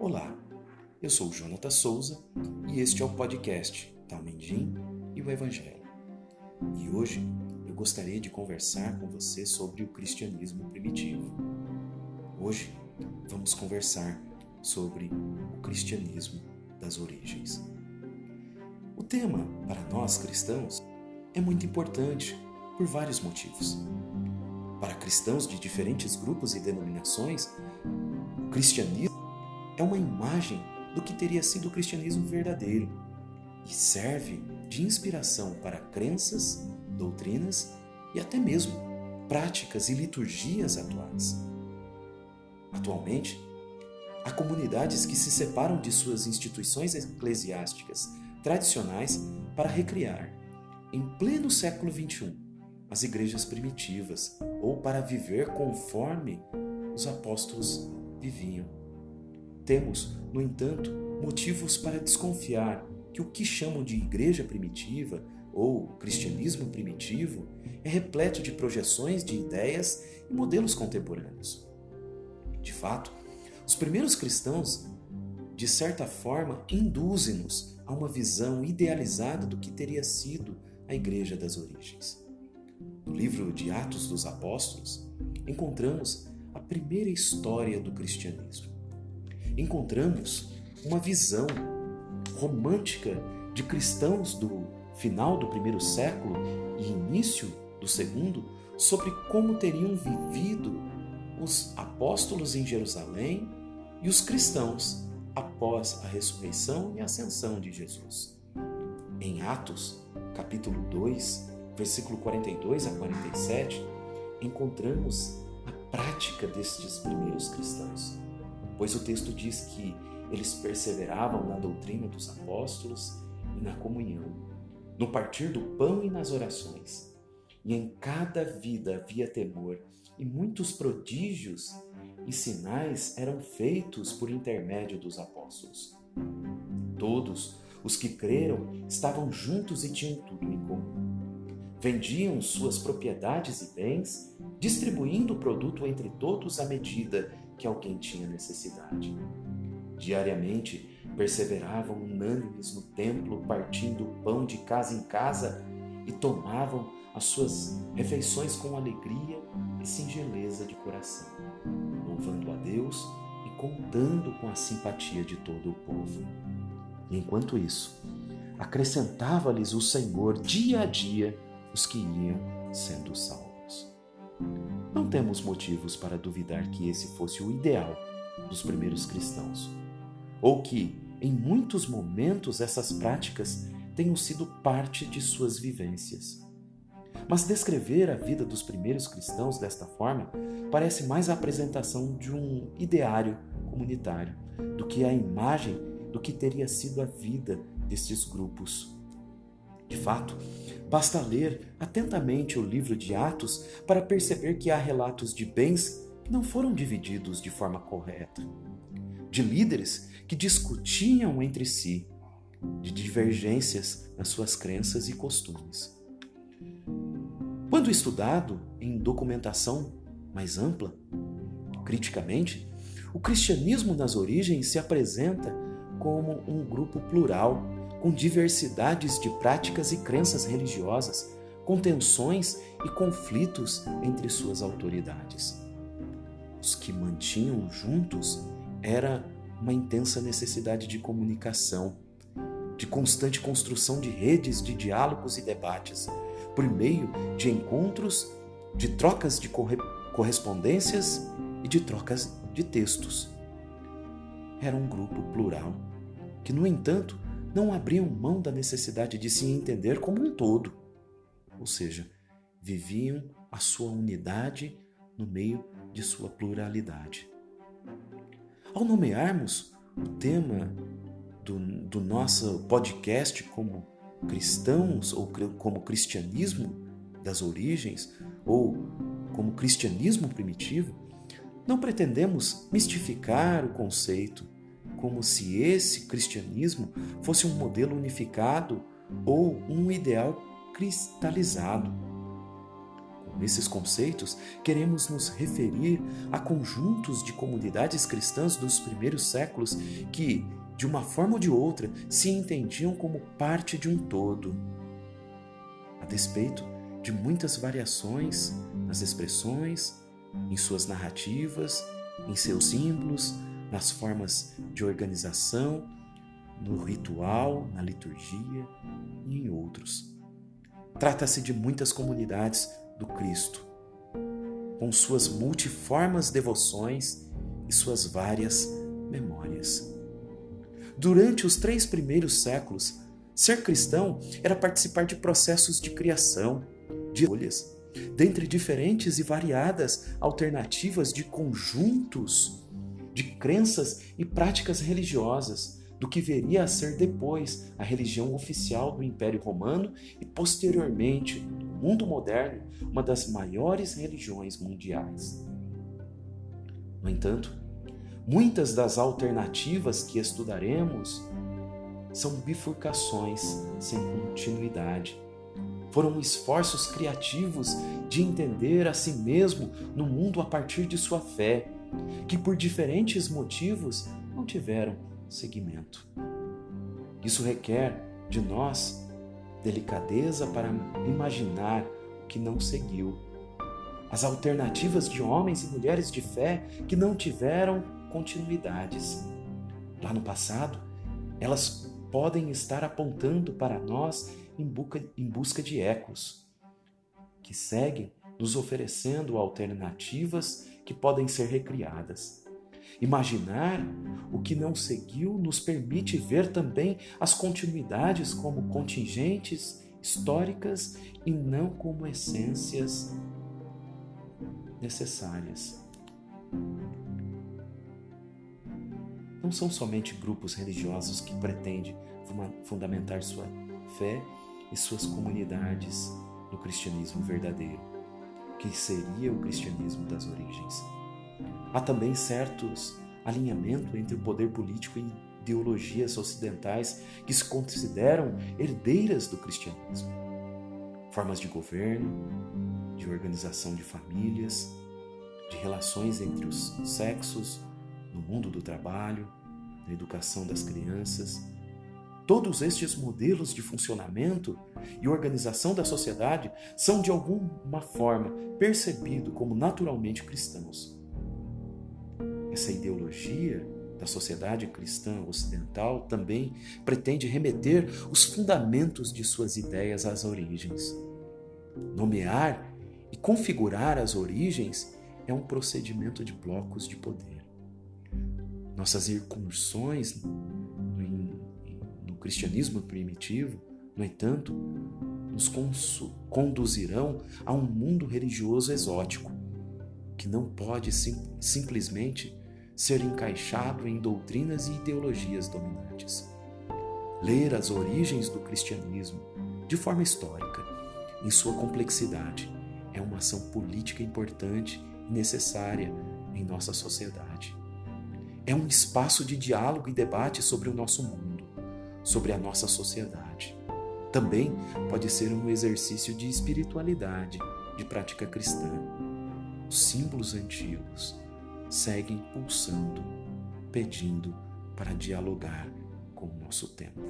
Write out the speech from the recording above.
Olá, eu sou Jonathan Souza e este é o podcast Talmendim e o Evangelho. E hoje eu gostaria de conversar com você sobre o cristianismo primitivo. Hoje vamos conversar sobre o cristianismo das origens. O tema para nós cristãos é muito importante por vários motivos. Para cristãos de diferentes grupos e denominações, o cristianismo é uma imagem do que teria sido o cristianismo verdadeiro e serve de inspiração para crenças, doutrinas e até mesmo práticas e liturgias atuais. Atualmente, há comunidades que se separam de suas instituições eclesiásticas tradicionais para recriar, em pleno século XXI, as igrejas primitivas ou para viver conforme os apóstolos viviam. Temos, no entanto, motivos para desconfiar que o que chamam de igreja primitiva ou cristianismo primitivo é repleto de projeções de ideias e modelos contemporâneos. De fato, os primeiros cristãos, de certa forma, induzem-nos a uma visão idealizada do que teria sido a igreja das origens. No livro de Atos dos Apóstolos, encontramos a primeira história do cristianismo encontramos uma visão romântica de cristãos do final do primeiro século e início do segundo sobre como teriam vivido os apóstolos em Jerusalém e os cristãos após a ressurreição e ascensão de Jesus. Em Atos, capítulo 2, versículo 42 a 47, encontramos a prática destes primeiros cristãos pois o texto diz que eles perseveravam na doutrina dos apóstolos e na comunhão, no partir do pão e nas orações. E em cada vida havia temor, e muitos prodígios e sinais eram feitos por intermédio dos apóstolos. Todos os que creram estavam juntos e tinham tudo em comum. Vendiam suas propriedades e bens, distribuindo o produto entre todos à medida que alguém tinha necessidade. Diariamente perseveravam unânimes no templo, partindo o pão de casa em casa e tomavam as suas refeições com alegria e singeleza de coração, louvando a Deus e contando com a simpatia de todo o povo. Enquanto isso, acrescentava-lhes o Senhor dia a dia os que iam sendo salvos. Não temos motivos para duvidar que esse fosse o ideal dos primeiros cristãos, ou que, em muitos momentos, essas práticas tenham sido parte de suas vivências. Mas descrever a vida dos primeiros cristãos desta forma parece mais a apresentação de um ideário comunitário do que a imagem do que teria sido a vida destes grupos de fato, basta ler atentamente o livro de Atos para perceber que há relatos de bens que não foram divididos de forma correta, de líderes que discutiam entre si, de divergências nas suas crenças e costumes. Quando estudado em documentação mais ampla, criticamente, o cristianismo nas origens se apresenta como um grupo plural com diversidades de práticas e crenças religiosas, com tensões e conflitos entre suas autoridades. Os que mantinham juntos era uma intensa necessidade de comunicação, de constante construção de redes de diálogos e debates, por meio de encontros, de trocas de correspondências e de trocas de textos. Era um grupo plural, que, no entanto, não abriam mão da necessidade de se entender como um todo, ou seja, viviam a sua unidade no meio de sua pluralidade. Ao nomearmos o tema do, do nosso podcast como cristãos ou como cristianismo das origens ou como cristianismo primitivo, não pretendemos mistificar o conceito como se esse cristianismo fosse um modelo unificado ou um ideal cristalizado. Nesses conceitos, queremos nos referir a conjuntos de comunidades cristãs dos primeiros séculos que, de uma forma ou de outra, se entendiam como parte de um todo. A despeito de muitas variações nas expressões, em suas narrativas, em seus símbolos, nas formas de organização, no ritual, na liturgia e em outros. Trata-se de muitas comunidades do Cristo, com suas multiformes devoções e suas várias memórias. Durante os três primeiros séculos, ser cristão era participar de processos de criação, de escolhas, dentre diferentes e variadas alternativas de conjuntos de crenças e práticas religiosas do que viria a ser depois a religião oficial do Império Romano e posteriormente, no mundo moderno, uma das maiores religiões mundiais. No entanto, muitas das alternativas que estudaremos são bifurcações sem continuidade. Foram esforços criativos de entender a si mesmo no mundo a partir de sua fé, que por diferentes motivos não tiveram seguimento. Isso requer de nós delicadeza para imaginar o que não seguiu, as alternativas de homens e mulheres de fé que não tiveram continuidades. Lá no passado, elas podem estar apontando para nós em busca, em busca de ecos, que seguem nos oferecendo alternativas que podem ser recriadas. Imaginar o que não seguiu nos permite ver também as continuidades como contingentes históricas e não como essências necessárias. Não são somente grupos religiosos que pretendem fundamentar sua fé e suas comunidades no cristianismo verdadeiro, que seria o cristianismo das origens. Há também certos alinhamento entre o poder político e ideologias ocidentais que se consideram herdeiras do cristianismo. Formas de governo, de organização de famílias, de relações entre os sexos, no mundo do trabalho, na educação das crianças. Todos estes modelos de funcionamento e organização da sociedade são de alguma forma percebidos como naturalmente cristãos essa ideologia da sociedade cristã ocidental também pretende remeter os fundamentos de suas ideias às origens. Nomear e configurar as origens é um procedimento de blocos de poder. Nossas incursões cristianismo primitivo, no entanto, nos conduzirão a um mundo religioso exótico, que não pode sim, simplesmente ser encaixado em doutrinas e ideologias dominantes. Ler as origens do cristianismo de forma histórica, em sua complexidade, é uma ação política importante e necessária em nossa sociedade. É um espaço de diálogo e debate sobre o nosso mundo, sobre a nossa sociedade. Também pode ser um exercício de espiritualidade, de prática cristã. Os símbolos antigos, seguem pulsando, pedindo para dialogar com o nosso tempo.